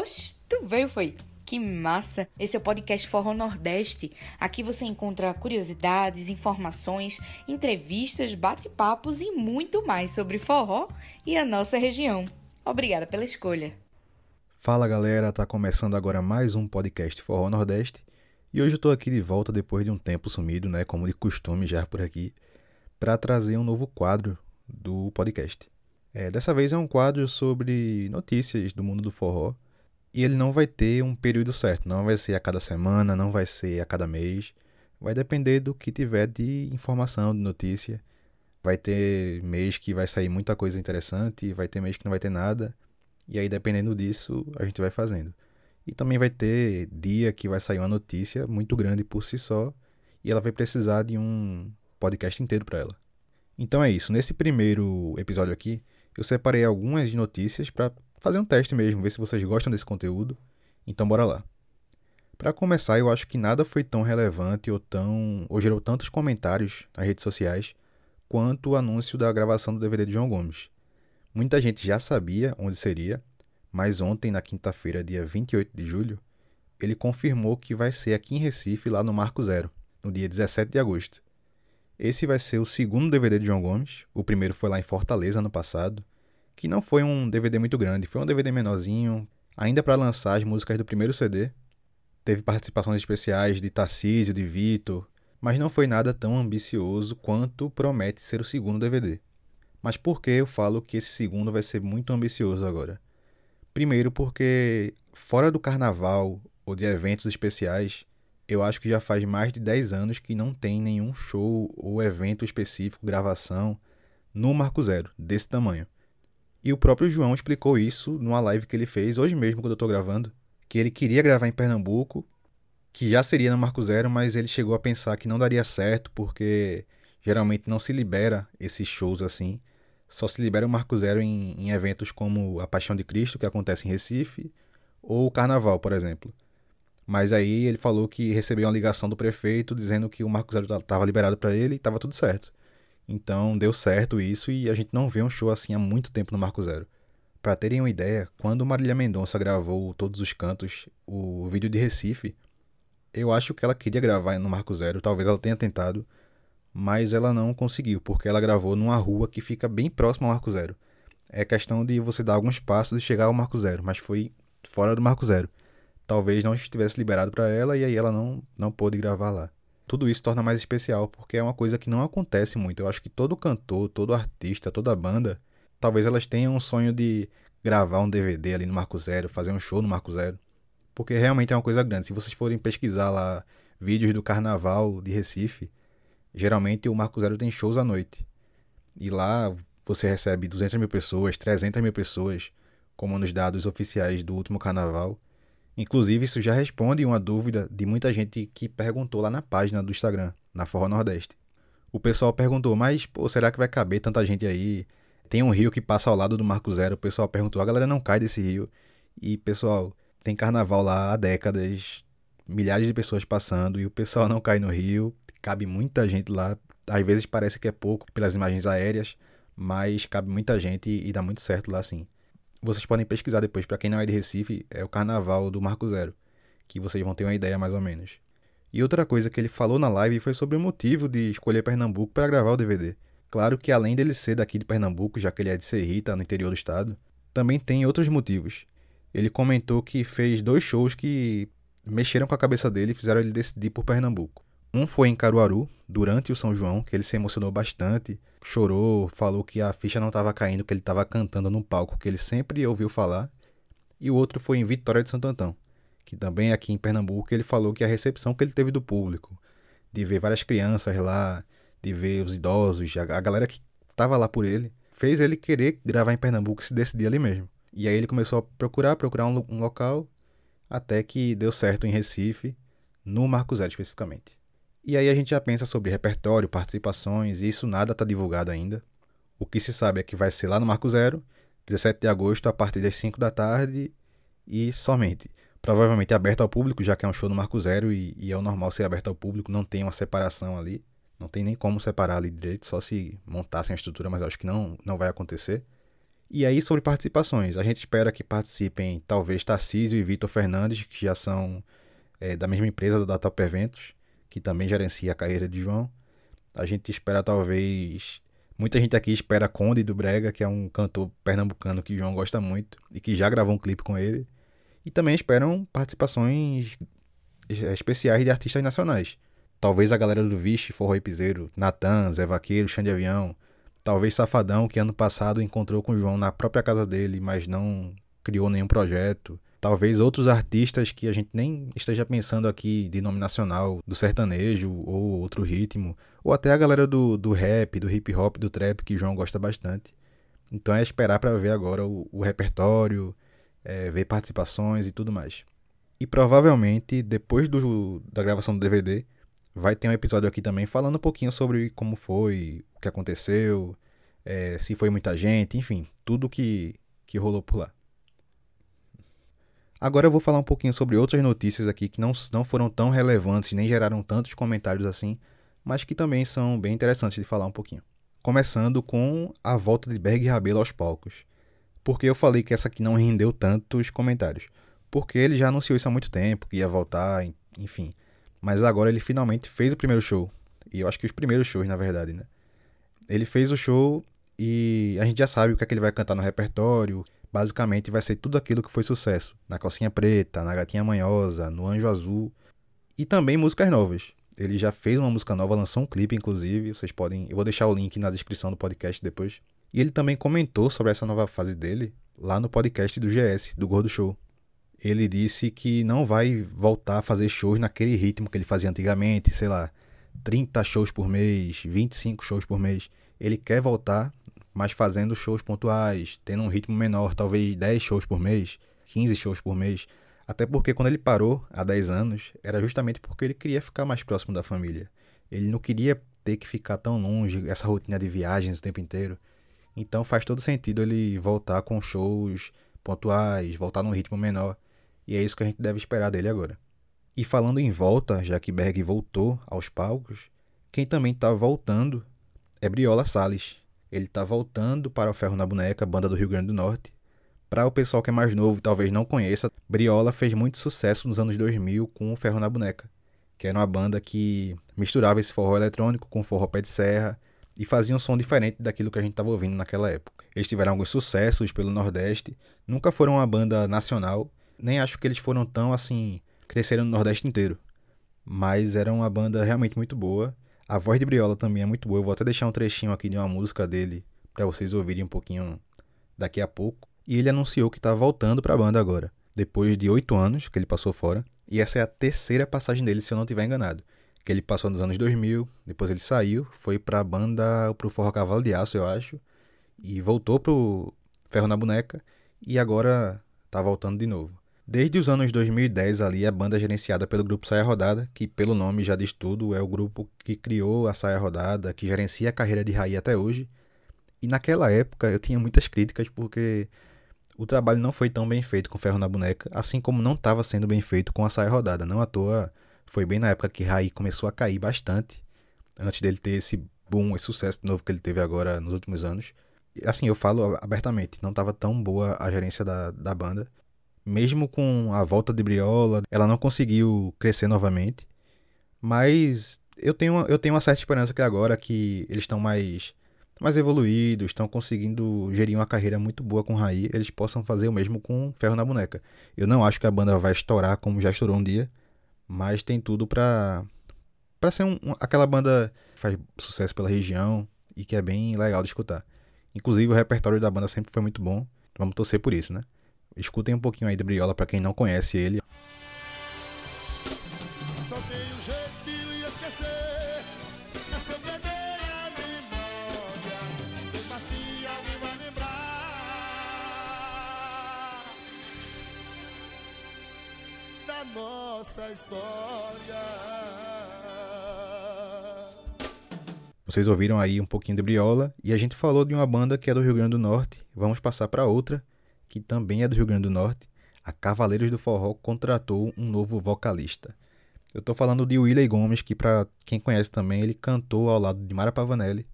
Oxe, tu veio foi? Que massa! Esse é o podcast Forró Nordeste. Aqui você encontra curiosidades, informações, entrevistas, bate-papos e muito mais sobre forró e a nossa região. Obrigada pela escolha. Fala galera, tá começando agora mais um podcast Forró Nordeste. E hoje eu tô aqui de volta depois de um tempo sumido, né, como de costume já por aqui, para trazer um novo quadro do podcast. É, dessa vez é um quadro sobre notícias do mundo do forró e ele não vai ter um período certo, não vai ser a cada semana, não vai ser a cada mês. Vai depender do que tiver de informação, de notícia. Vai ter mês que vai sair muita coisa interessante, vai ter mês que não vai ter nada. E aí, dependendo disso, a gente vai fazendo. E também vai ter dia que vai sair uma notícia muito grande por si só e ela vai precisar de um podcast inteiro para ela. Então é isso. Nesse primeiro episódio aqui, eu separei algumas notícias para fazer um teste mesmo, ver se vocês gostam desse conteúdo. Então bora lá. Para começar, eu acho que nada foi tão relevante ou tão ou gerou tantos comentários nas redes sociais quanto o anúncio da gravação do DVD de João Gomes. Muita gente já sabia onde seria, mas ontem, na quinta-feira, dia 28 de julho, ele confirmou que vai ser aqui em Recife, lá no Marco Zero, no dia 17 de agosto. Esse vai ser o segundo DVD de João Gomes. O primeiro foi lá em Fortaleza ano passado que não foi um DVD muito grande, foi um DVD menorzinho, ainda para lançar as músicas do primeiro CD. Teve participações especiais de Tarcísio, de Vitor, mas não foi nada tão ambicioso quanto promete ser o segundo DVD. Mas por que eu falo que esse segundo vai ser muito ambicioso agora? Primeiro, porque fora do carnaval ou de eventos especiais, eu acho que já faz mais de 10 anos que não tem nenhum show ou evento específico, gravação, no Marco Zero, desse tamanho. E o próprio João explicou isso numa live que ele fez hoje mesmo, quando eu estou gravando, que ele queria gravar em Pernambuco, que já seria no Marco Zero, mas ele chegou a pensar que não daria certo, porque geralmente não se libera esses shows assim. Só se libera o Marco Zero em, em eventos como a Paixão de Cristo, que acontece em Recife, ou o Carnaval, por exemplo. Mas aí ele falou que recebeu uma ligação do prefeito dizendo que o Marco Zero estava liberado para ele e estava tudo certo. Então deu certo isso e a gente não vê um show assim há muito tempo no Marco Zero. Para terem uma ideia, quando Marília Mendonça gravou Todos os Cantos, o vídeo de Recife, eu acho que ela queria gravar no Marco Zero, talvez ela tenha tentado, mas ela não conseguiu, porque ela gravou numa rua que fica bem próxima ao Marco Zero. É questão de você dar alguns passos e chegar ao Marco Zero, mas foi fora do Marco Zero. Talvez não estivesse liberado para ela e aí ela não, não pôde gravar lá tudo isso torna mais especial, porque é uma coisa que não acontece muito. Eu acho que todo cantor, todo artista, toda banda, talvez elas tenham um sonho de gravar um DVD ali no Marco Zero, fazer um show no Marco Zero, porque realmente é uma coisa grande. Se vocês forem pesquisar lá vídeos do carnaval de Recife, geralmente o Marco Zero tem shows à noite. E lá você recebe 200 mil pessoas, 300 mil pessoas, como nos dados oficiais do último carnaval. Inclusive, isso já responde uma dúvida de muita gente que perguntou lá na página do Instagram, na Forró Nordeste. O pessoal perguntou, mas pô, será que vai caber tanta gente aí? Tem um rio que passa ao lado do Marco Zero. O pessoal perguntou, a galera não cai desse rio. E, pessoal, tem carnaval lá há décadas, milhares de pessoas passando, e o pessoal não cai no rio. Cabe muita gente lá. Às vezes parece que é pouco pelas imagens aéreas, mas cabe muita gente e dá muito certo lá sim vocês podem pesquisar depois, para quem não é de Recife, é o Carnaval do Marco Zero, que vocês vão ter uma ideia mais ou menos. E outra coisa que ele falou na live foi sobre o motivo de escolher Pernambuco para gravar o DVD. Claro que além dele ser daqui de Pernambuco, já que ele é de Serrita, no interior do estado, também tem outros motivos. Ele comentou que fez dois shows que mexeram com a cabeça dele e fizeram ele decidir por Pernambuco. Um foi em Caruaru, durante o São João, que ele se emocionou bastante, chorou, falou que a ficha não estava caindo, que ele estava cantando num palco que ele sempre ouviu falar. E o outro foi em Vitória de Santo Antão, que também é aqui em Pernambuco, ele falou que a recepção que ele teve do público, de ver várias crianças lá, de ver os idosos, a galera que estava lá por ele, fez ele querer gravar em Pernambuco e se decidir ali mesmo. E aí ele começou a procurar, procurar um, um local, até que deu certo em Recife, no Marco Zero especificamente. E aí a gente já pensa sobre repertório, participações, e isso nada está divulgado ainda. O que se sabe é que vai ser lá no Marco Zero, 17 de agosto, a partir das 5 da tarde e somente. Provavelmente aberto ao público, já que é um show no Marco Zero e, e é o normal ser aberto ao público, não tem uma separação ali. Não tem nem como separar ali direito, só se montassem a estrutura, mas acho que não, não vai acontecer. E aí, sobre participações, a gente espera que participem talvez Tarcísio e Vitor Fernandes, que já são é, da mesma empresa da Top Eventos, que também gerencia a carreira de João. A gente espera talvez. Muita gente aqui espera Conde do Brega, que é um cantor pernambucano que João gosta muito e que já gravou um clipe com ele. E também esperam participações especiais de artistas nacionais. Talvez a galera do Vixe, Forró e Piseiro, Natan, Zé Vaqueiro, Xande Avião, Talvez Safadão, que ano passado encontrou com João na própria casa dele, mas não criou nenhum projeto. Talvez outros artistas que a gente nem esteja pensando aqui de nome nacional, do sertanejo ou outro ritmo, ou até a galera do, do rap, do hip hop, do trap, que o João gosta bastante. Então é esperar para ver agora o, o repertório, é, ver participações e tudo mais. E provavelmente, depois do, da gravação do DVD, vai ter um episódio aqui também falando um pouquinho sobre como foi, o que aconteceu, é, se foi muita gente, enfim, tudo que, que rolou por lá. Agora eu vou falar um pouquinho sobre outras notícias aqui que não, não foram tão relevantes, nem geraram tantos comentários assim, mas que também são bem interessantes de falar um pouquinho. Começando com a volta de Berg Rabelo aos palcos. Porque eu falei que essa aqui não rendeu tantos comentários. Porque ele já anunciou isso há muito tempo, que ia voltar, enfim. Mas agora ele finalmente fez o primeiro show. E eu acho que os primeiros shows, na verdade, né? Ele fez o show e a gente já sabe o que é que ele vai cantar no repertório. Basicamente vai ser tudo aquilo que foi sucesso. Na Calcinha Preta, na Gatinha Manhosa, no Anjo Azul. E também músicas novas. Ele já fez uma música nova, lançou um clipe, inclusive. Vocês podem. Eu vou deixar o link na descrição do podcast depois. E ele também comentou sobre essa nova fase dele lá no podcast do GS, do Gordo Show ele disse que não vai voltar a fazer shows naquele ritmo que ele fazia antigamente, sei lá, 30 shows por mês, 25 shows por mês. Ele quer voltar, mas fazendo shows pontuais, tendo um ritmo menor, talvez 10 shows por mês, 15 shows por mês. Até porque quando ele parou há 10 anos, era justamente porque ele queria ficar mais próximo da família. Ele não queria ter que ficar tão longe, essa rotina de viagens o tempo inteiro. Então faz todo sentido ele voltar com shows pontuais, voltar num ritmo menor. E é isso que a gente deve esperar dele agora. E falando em volta, já que Berg voltou aos palcos, quem também está voltando é Briola Salles. Ele está voltando para o Ferro na Boneca, banda do Rio Grande do Norte. Para o pessoal que é mais novo e talvez não conheça, Briola fez muito sucesso nos anos 2000 com o Ferro na Boneca, que era uma banda que misturava esse forró eletrônico com forró pé de serra e fazia um som diferente daquilo que a gente estava ouvindo naquela época. Eles tiveram alguns sucessos pelo Nordeste, nunca foram uma banda nacional, nem acho que eles foram tão assim, cresceram no Nordeste inteiro. Mas era uma banda realmente muito boa. A voz de Briola também é muito boa. Eu vou até deixar um trechinho aqui de uma música dele para vocês ouvirem um pouquinho daqui a pouco. E ele anunciou que está voltando para a banda agora, depois de oito anos que ele passou fora. E essa é a terceira passagem dele, se eu não estiver enganado. Que ele passou nos anos 2000, depois ele saiu, foi para a banda, pro Forró Cavalo de Aço, eu acho, e voltou pro Ferro na Boneca, e agora tá voltando de novo. Desde os anos 2010 ali, a banda é gerenciada pelo grupo Saia Rodada, que pelo nome já diz tudo, é o grupo que criou a Saia Rodada, que gerencia a carreira de Raí até hoje. E naquela época eu tinha muitas críticas porque o trabalho não foi tão bem feito com Ferro na Boneca, assim como não estava sendo bem feito com a Saia Rodada. Não à toa, foi bem na época que Raí começou a cair bastante, antes dele ter esse boom, esse sucesso novo que ele teve agora nos últimos anos. Assim, eu falo abertamente, não estava tão boa a gerência da, da banda mesmo com a volta de Briola, ela não conseguiu crescer novamente. Mas eu tenho, eu tenho uma certa esperança que agora que eles estão mais, mais evoluídos, estão conseguindo gerir uma carreira muito boa com Raí, eles possam fazer o mesmo com Ferro na Boneca. Eu não acho que a banda vai estourar como já estourou um dia, mas tem tudo pra, pra ser um, aquela banda que faz sucesso pela região e que é bem legal de escutar. Inclusive o repertório da banda sempre foi muito bom. Vamos torcer por isso, né? Escutem um pouquinho aí do Briola para quem não conhece ele. Só tem um jeito de esquecer Essa memória Macia me vai lembrar Da nossa história Vocês ouviram aí um pouquinho de Briola e a gente falou de uma banda que é do Rio Grande do Norte. Vamos passar para outra que também é do Rio Grande do Norte, a Cavaleiros do Forró contratou um novo vocalista. Eu estou falando de Willie Gomes, que para quem conhece também, ele cantou ao lado de Mara Pavanelli,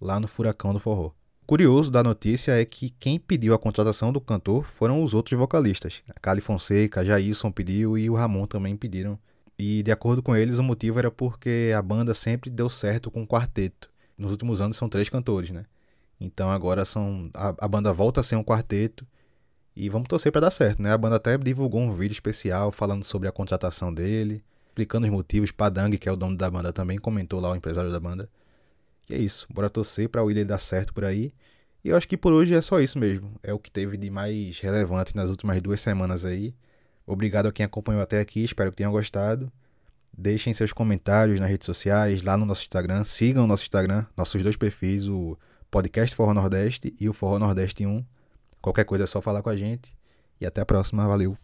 lá no Furacão do Forró. O curioso da notícia é que quem pediu a contratação do cantor foram os outros vocalistas. A Cali Fonseca, Jailson pediu e o Ramon também pediram. E de acordo com eles, o motivo era porque a banda sempre deu certo com um quarteto. Nos últimos anos são três cantores, né? Então agora são a, a banda volta a ser um quarteto e vamos torcer para dar certo, né? A banda até divulgou um vídeo especial falando sobre a contratação dele, explicando os motivos. Padang, que é o dono da banda, também comentou lá o empresário da banda. E é isso, bora torcer para o William dar certo por aí. E eu acho que por hoje é só isso mesmo. É o que teve de mais relevante nas últimas duas semanas aí. Obrigado a quem acompanhou até aqui, espero que tenham gostado. Deixem seus comentários nas redes sociais, lá no nosso Instagram. Sigam o nosso Instagram, nossos dois perfis, o Podcast Forró Nordeste e o Forró Nordeste 1. Qualquer coisa é só falar com a gente. E até a próxima. Valeu!